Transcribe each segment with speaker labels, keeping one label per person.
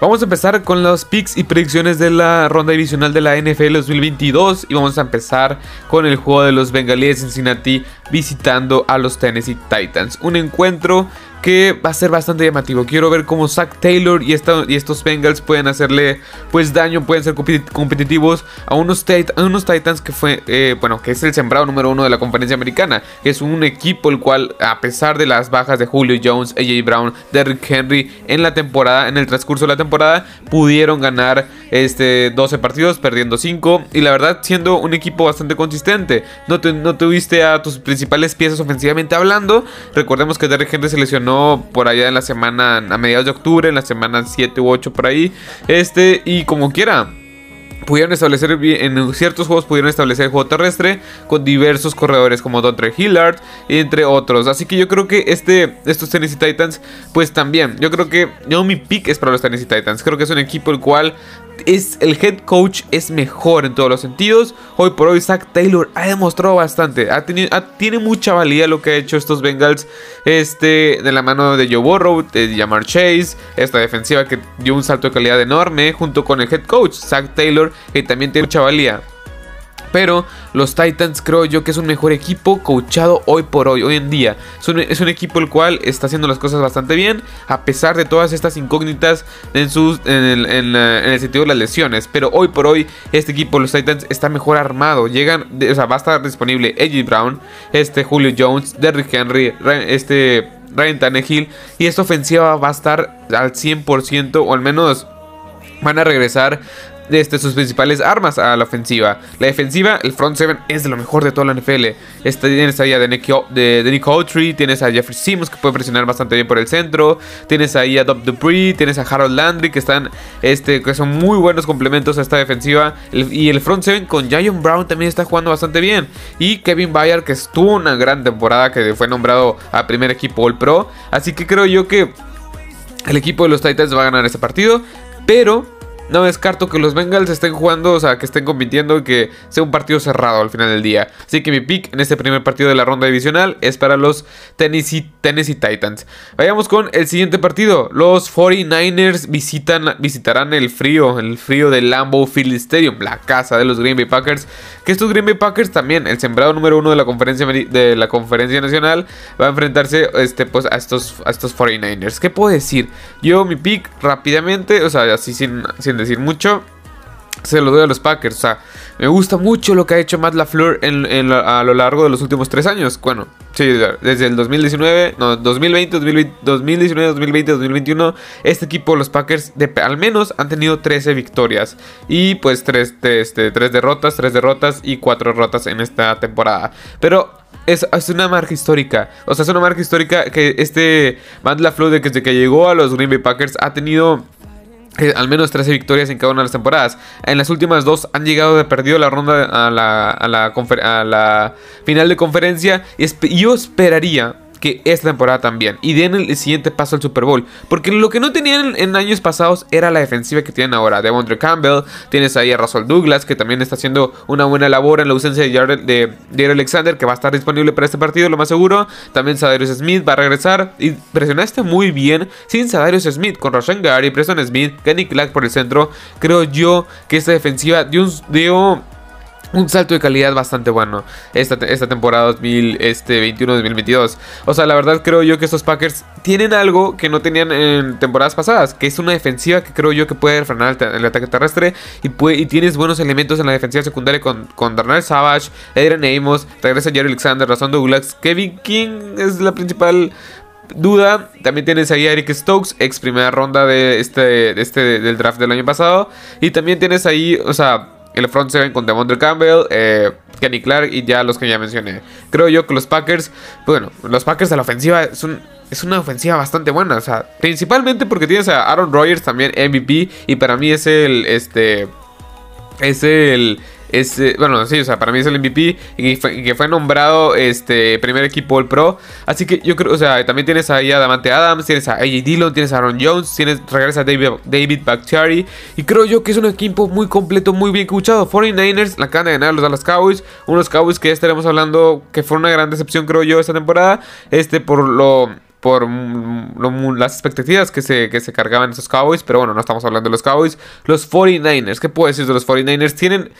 Speaker 1: Vamos a empezar con los picks y predicciones de la ronda divisional de la NFL 2022 y vamos a empezar con el juego de los Bengalíes de Cincinnati visitando a los Tennessee Titans. Un encuentro que va a ser bastante llamativo. Quiero ver cómo Zach Taylor y, estos Bengals pueden hacerle pues daño, pueden ser competitivos a unos, Titans que fue, eh, bueno, que es el sembrado número uno de la conferencia americana. Es un equipo el cual, a pesar de las bajas de Julio Jones, AJ Brown, Derrick Henry en la temporada, en el transcurso de la temporada, pudieron ganar este 12 partidos, perdiendo 5 y la verdad siendo un equipo bastante consistente. No, no tuviste a tus principales piezas ofensivamente hablando. Recordemos que Derrick Henry se lesionó por allá en la semana, a mediados de octubre, en la semana 7 u 8 por ahí. Este, y como quiera, pudieron establecer en ciertos juegos pudieron establecer el juego terrestre con diversos corredores como Dontre Hillard entre otros así que yo creo que este estos Tennessee Titans pues también yo creo que yo mi pick es para los Tennessee Titans creo que es un equipo el cual es, el head coach es mejor en todos los sentidos. Hoy por hoy Zach Taylor ha demostrado bastante. Ha tenido, tiene mucha valía lo que ha hecho estos Bengals este, de la mano de Joe Burrow, de Jamar Chase. Esta defensiva que dio un salto de calidad enorme junto con el head coach Zach Taylor que también tiene mucha valía. Pero los Titans creo yo que es un mejor equipo coachado hoy por hoy, hoy en día. Es un, equipo el cual está haciendo las cosas bastante bien, a pesar de todas estas incógnitas en, sus, en, el, sentido de las lesiones. Pero hoy por hoy este equipo, los Titans, está mejor armado. Llegan, o sea, va a estar disponible AJ Brown, este Julio Jones, Derrick Henry, este Ryan Tannehill. Y esta ofensiva va a estar al 100% o al menos van a regresar este, sus principales armas a la ofensiva. La defensiva, el front seven es de lo mejor de toda la NFL. Este, tienes ahí a de tienes a Jeffrey Simmons que puede presionar bastante bien por el centro, tienes ahí a Dob Dupree, tienes a Harold Landry que están, este, que son muy buenos complementos a esta defensiva. y el front seven con Jayon Brown también está jugando bastante bien. Y Kevin Bayard que estuvo una gran temporada que fue nombrado a primer equipo All Pro. Así que creo yo que el equipo de los Titans va a ganar este partido. Pero no descarto que los Bengals estén jugando, o sea, que estén compitiendo y que sea un partido cerrado al final del día. Así que mi pick en este primer partido de la ronda divisional es para los Tennessee, Titans. Vayamos con el siguiente partido. Los 49ers visitan, visitarán el frío, el frío del Lambeau Field Stadium, la casa de los Green Bay Packers. Que estos Green Bay Packers también, el sembrado número uno de la conferencia, de la conferencia nacional, va a enfrentarse este, pues, a, estos, a estos 49ers. ¿Qué puedo decir? Yo mi pick rápidamente, o sea, así sin, sin decir mucho, se lo doy a los Packers. O sea, me gusta mucho lo que ha hecho Matt LaFleur a lo largo de los últimos tres años. Bueno, sí, desde el 2019, no, 2020, 2019, 2020, 2021. Este equipo, los Packers, al menos han tenido 13 victorias. Y pues 3, este, derrotas, 3 derrotas y 4 derrotas en esta temporada. Pero es, es, una marca histórica. O sea, es una marca histórica que este Matt LaFleur, desde que llegó a los Green Bay Packers, ha tenido al menos 13 victorias en cada una de las temporadas. En las últimas dos han llegado de perdido la ronda a la final de conferencia. Y yo esperaría que esta temporada también. Y den el siguiente paso al Super Bowl. Porque lo que no tenían en años pasados era la defensiva que tienen ahora. De Devondre Campbell, tienes ahí a Russell Douglas, que también está haciendo una buena labor en la ausencia de Jared, de, Alexander, que va a estar disponible para este partido, lo más seguro. También Sadarius Smith va a regresar. Y presionaste muy bien sin Sadarius Smith, con Roshan Gary, Preston Smith, Kenny Clark por el centro. Creo yo que esta defensiva dio un, dio un salto de calidad bastante bueno esta, esta temporada 2021-2022. Este, o sea, la verdad creo yo que estos Packers tienen algo que no tenían en temporadas pasadas, que es una defensiva que creo yo que puede frenar el, ataque terrestre y, y, tienes buenos elementos en la defensiva secundaria con, con Darnell Savage, Adrian Amos, regresa Jerry Alexander, Razón Douglas, Kevin King es la principal duda. También tienes ahí a Eric Stokes, ex primera ronda de este, de este del draft del año pasado. Y también tienes ahí, o sea, el front seven con Devondre Campbell, eh, Kenny Clark y ya los que ya mencioné. Creo yo que los Packers, bueno, los Packers de la ofensiva es, es una ofensiva bastante buena, o sea, principalmente porque tienes a Aaron Rodgers también MVP y para mí es el, este, es el es, bueno, sí, o sea, para mí es el MVP y que fue, nombrado este primer equipo All Pro. Así que yo creo, o sea, también tienes ahí a Damante Adams, tienes a AJ Dillon, tienes a Aaron Jones, tienes, regresa David, David Bakhtiari. Y creo yo que es un equipo muy completo, muy bien escuchado. 49ers la acaban de ganar los Dallas Cowboys. Unos Cowboys que ya estaremos hablando que fue una gran decepción, creo yo, esta temporada. Este, por lo por las expectativas que se, que se cargaban esos Cowboys. Pero bueno, no estamos hablando de los Cowboys. Los 49ers, ¿qué puedo decir de los 49ers? Tienen...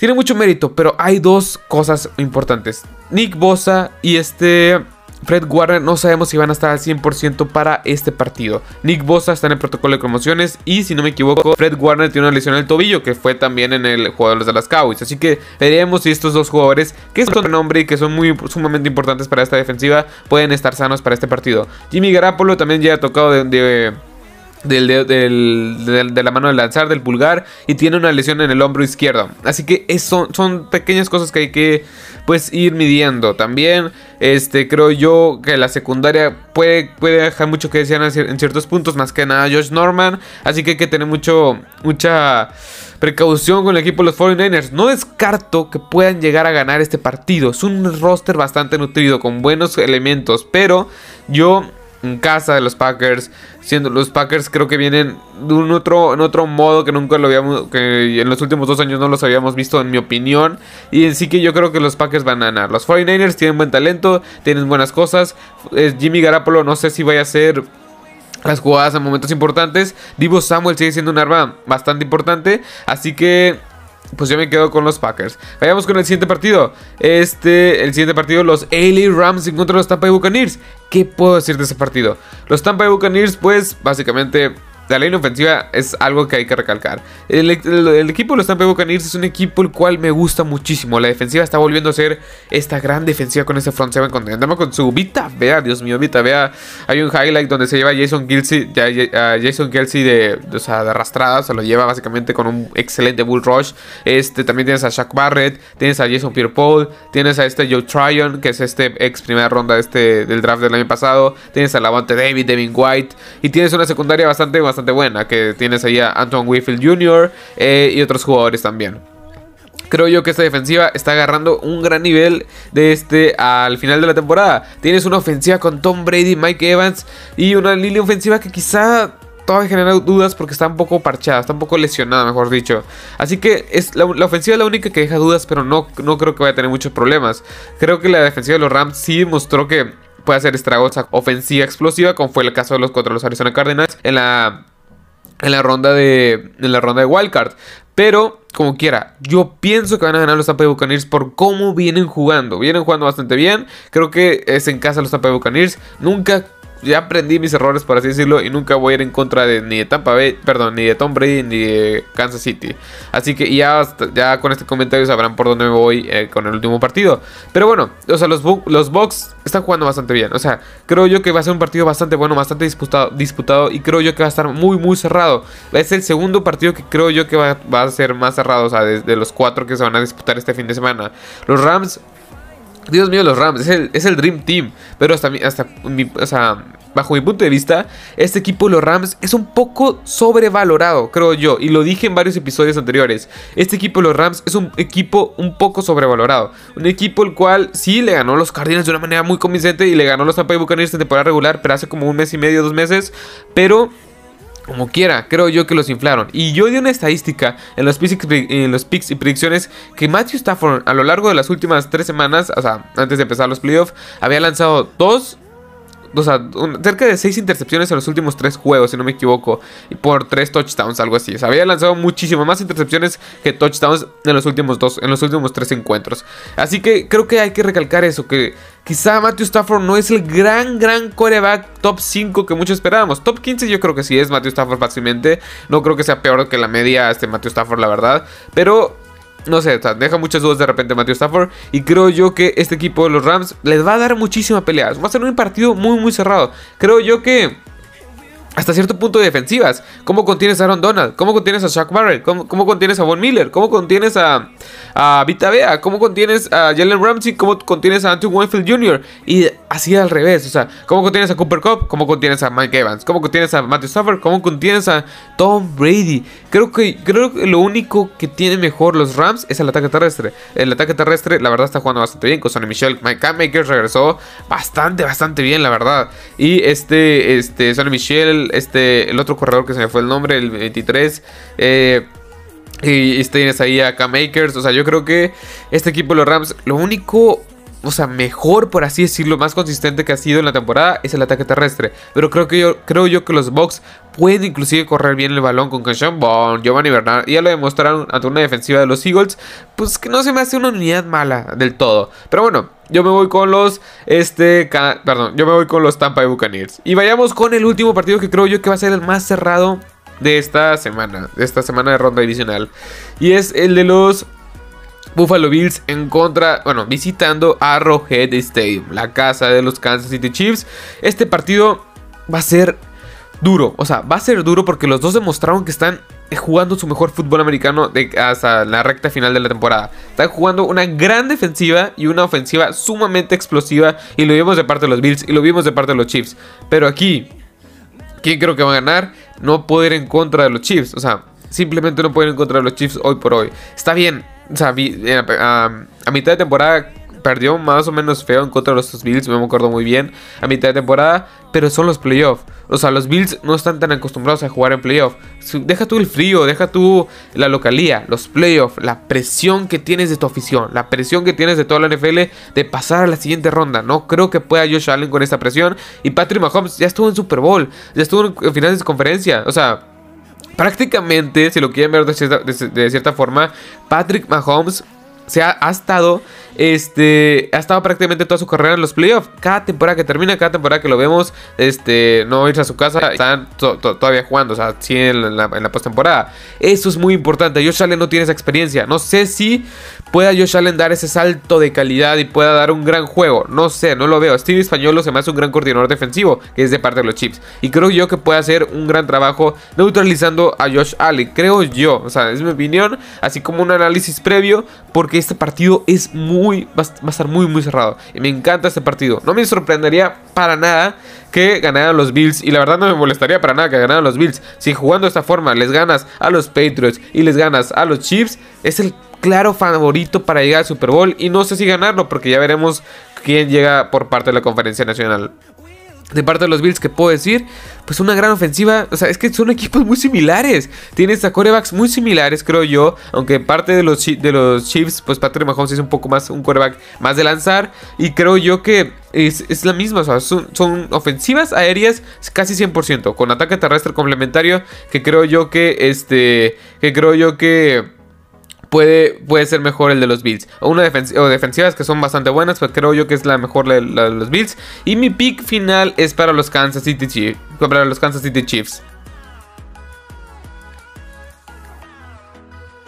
Speaker 1: Tiene mucho mérito, pero hay dos cosas importantes. Nick Bosa y este Fred Warner no sabemos si van a estar al 100% para este partido. Nick Bosa está en el protocolo de promociones y si no me equivoco, Fred Warner tiene una lesión en el tobillo que fue también en el jugador de las Cowboys. Así que veremos si estos dos jugadores, que son nombre y que son muy sumamente importantes para esta defensiva, pueden estar sanos para este partido. Jimmy Garapolo también ya ha tocado de del, de la mano de lanzar, del pulgar, y tiene una lesión en el hombro izquierdo. Así que son, son pequeñas cosas que hay que pues ir midiendo. También este, creo yo que la secundaria puede, puede dejar mucho que decir en ciertos puntos, más que nada Josh Norman. Así que hay que tener mucho, mucha precaución con el equipo de los 49ers. No descarto que puedan llegar a ganar este partido. Es un roster bastante nutrido, con buenos elementos, pero yo en casa de los Packers. Siendo los Packers creo que vienen de un otro, en otro modo que nunca lo habíamos, que en los últimos dos años no los habíamos visto en mi opinión. Y en sí que yo creo que los Packers van a ganar. Los 49ers tienen buen talento, tienen buenas cosas. Jimmy Garapolo no sé si vaya a ser las jugadas en momentos importantes. Divo Samuel sigue siendo un arma bastante importante. Así que pues yo me quedo con los Packers. Vayamos con el siguiente partido. Este, el siguiente partido, los LA Rams contra los Tampa Bay Buccaneers. ¿Qué puedo decir de ese partido? Los Tampa Bay Buccaneers, pues, básicamente la línea ofensiva es algo que hay que recalcar. El, equipo de los Tampa Bay Buccaneers es un equipo el cual me gusta muchísimo. La defensiva está volviendo a ser esta gran defensiva con ese front seven contendemos con su Vita Vea, Dios mío, Vita Vea. Hay un highlight donde se lleva a Jason Kelsey, Jason Kelsey de, de arrastrada, se lo lleva básicamente con un excelente bull rush. Este, también tienes a Shaq Barrett, tienes a Jason Pierre-Paul, tienes a este Joe Tryon, que es este ex primera ronda este, del draft del año pasado, tienes a Lavante David, Devin White, y tienes una secundaria bastante, bastante buena, que tienes ahí a Anton Whitfield Jr. Eh, y otros jugadores también. Creo yo que esta defensiva está agarrando un gran nivel de este al final de la temporada. Tienes una ofensiva con Tom Brady, Mike Evans y una línea ofensiva que quizá todavía genera dudas porque está un poco parchada, está un poco lesionada, mejor dicho. Así que es la, ofensiva es la única que deja dudas, pero no, no creo que vaya a tener muchos problemas. Creo que la defensiva de los Rams sí mostró que puede hacer estragos ofensiva explosiva, como fue el caso de los contra los Arizona Cardinals en la en la ronda de en la ronda de wildcard. Pero como quiera, yo pienso que van a ganar los Tampa Bay Buccaneers por cómo vienen jugando. Vienen jugando bastante bien. Creo que es en casa los Tampa Bay Buccaneers. Nunca ya aprendí mis errores, por así decirlo, y nunca voy a ir en contra de ni de Tampa Bay, perdón, ni de Tom Brady ni de Kansas City. Así que ya, ya con este comentario sabrán por dónde me voy eh, con el último partido. Pero bueno, o sea, los, los Bucks están jugando bastante bien. O sea, creo yo que va a ser un partido bastante bueno, bastante disputado, disputado y creo yo que va a estar muy, muy cerrado. Es el segundo partido que creo yo que va, a ser más cerrado, o sea, de los cuatro que se van a disputar este fin de semana. Los Rams Dios mío, los Rams, es el, Dream Team. Pero hasta, hasta o sea, bajo mi punto de vista, este equipo de los Rams es un poco sobrevalorado, creo yo. Y lo dije en varios episodios anteriores. Este equipo de los Rams es un equipo un poco sobrevalorado. Un equipo el cual sí le ganó los Cardinals de una manera muy convincente y le ganó los Tampa Bay Buccaneers en temporada regular, pero hace como un mes y medio, dos meses. Pero como quiera, creo yo que los inflaron. Y yo di una estadística en los, picks, y predicciones que Matthew Stafford a lo largo de las últimas tres semanas, o sea, antes de empezar los playoffs, había lanzado dos o sea, cerca de 6 intercepciones en los últimos 3 juegos, si no me equivoco. Y por 3 touchdowns, algo así. O había lanzado muchísimo más intercepciones que touchdowns en los últimos dos, en los últimos 3 encuentros. Así que creo que hay que recalcar eso, que quizá Matthew Stafford no es el gran, gran coreback top 5 que muchos esperábamos. Top 15 yo creo que sí es Matthew Stafford fácilmente. No creo que sea peor que la media este Matthew Stafford, la verdad. Pero no sé, deja muchas dudas de repente Matthew Stafford. Y creo yo que este equipo de los Rams les va a dar muchísima pelea. Va a ser un partido muy, muy cerrado. Creo yo que hasta cierto punto de defensivas. ¿Cómo contienes a Aaron Donald? ¿Cómo contienes a Shaq Barrett? ¿Cómo, contienes a Von Miller? ¿Cómo contienes a, a Vita Bea? ¿Cómo contienes a Jalen Ramsey? ¿Cómo contienes a Andrew Winfield Jr.? Y así al revés. O sea, ¿cómo contienes a Cooper Cup? ¿Cómo contienes a Mike Evans? ¿Cómo contienes a Matthew Stafford? ¿Cómo contienes a Tom Brady? Creo que, creo que lo único que tiene mejor los Rams es el ataque terrestre. El ataque terrestre, la verdad, está jugando bastante bien con Sonny Michel. Mike Makers regresó bastante, bastante bien, la verdad. Y este, este, Sonny Michel este, el otro corredor que se me fue el nombre, el 23. Eh, y tienes ahí a K-Makers. O sea, yo creo que este equipo de los Rams, lo único o sea, mejor, por así decirlo, más consistente que ha sido en la temporada es el ataque terrestre. Pero creo que yo, creo yo que los Bucks pueden inclusive correr bien el balón con Keshawn Bond, Giovanni Bernard. Y ya lo demostraron ante una defensiva de los Eagles. Pues que no se me hace una unidad mala del todo. Pero bueno, yo me voy con los, este, perdón, yo me voy con los Tampa Bay Buccaneers. Y vayamos con el último partido que creo yo que va a ser el más cerrado de esta semana, de esta semana de ronda divisional. Y es el de los Buffalo Bills en contra, bueno, visitando Arrowhead Stadium, la casa de los Kansas City Chiefs. Este partido va a ser duro, o sea, va a ser duro porque los dos demostraron que están jugando su mejor fútbol americano hasta la recta final de la temporada. Están jugando una gran defensiva y una ofensiva sumamente explosiva y lo vimos de parte de los Bills y lo vimos de parte de los Chiefs. Pero aquí, ¿quién creo que va a ganar? No puede ir en contra de los Chiefs, o sea, simplemente no puede ir en contra de los Chiefs hoy por hoy. Está bien, o sea, eh, a, mitad de temporada perdió más o menos feo en contra de los Bills, me acuerdo muy bien, a mitad de temporada, pero son los playoffs. O sea, los Bills no están tan acostumbrados a jugar en playoffs. Deja tú el frío, deja tú la localía, los playoffs, la presión que tienes de tu afición, la presión que tienes de toda la NFL de pasar a la siguiente ronda. No creo que pueda Josh Allen con esta presión. Y Patrick Mahomes ya estuvo en Super Bowl, ya estuvo en finales de conferencia. O sea, prácticamente, si lo quieren ver de cierta, forma, Patrick Mahomes se ha, estado este, ha estado prácticamente toda su carrera en los playoffs. Cada temporada que termina, cada temporada que lo vemos, este, no irse a su casa, están todavía jugando, o sea, sí en la, en la postemporada. Eso es muy importante. Josh Allen no tiene esa experiencia. No sé si pueda Josh Allen dar ese salto de calidad y pueda dar un gran juego. No sé, no lo veo. Steve Españolo se me hace un gran coordinador defensivo, que es de parte de los Chips. Y creo yo que puede hacer un gran trabajo neutralizando a Josh Allen. Creo yo, o sea, es mi opinión, así como un análisis previo, porque este partido es muy va, a estar muy, muy cerrado. Y me encanta este partido. No me sorprendería para nada que ganaran los Bills. Y la verdad no me molestaría para nada que ganaran los Bills. Si jugando de esta forma les ganas a los Patriots y les ganas a los Chiefs, es el claro favorito para llegar al Super Bowl. Y no sé si ganarlo, porque ya veremos quién llega por parte de la conferencia nacional de parte de los Bills que puedo decir, pues una gran ofensiva, o sea, es que son equipos muy similares, tienes a corebacks muy similares, creo yo, aunque parte de los, de los Chiefs, pues Patrick Mahomes es un poco más un coreback más de lanzar, y creo yo que es, la misma, o sea, son, son, ofensivas aéreas casi 100%, con ataque terrestre complementario, que creo yo que, este, que creo yo que puede, puede ser mejor el de los Bills. O una o defensivas que son bastante buenas, pero creo yo que es la mejor de, los Bills. Y mi pick final es para los Kansas City Chiefs. Para los Kansas City Chiefs.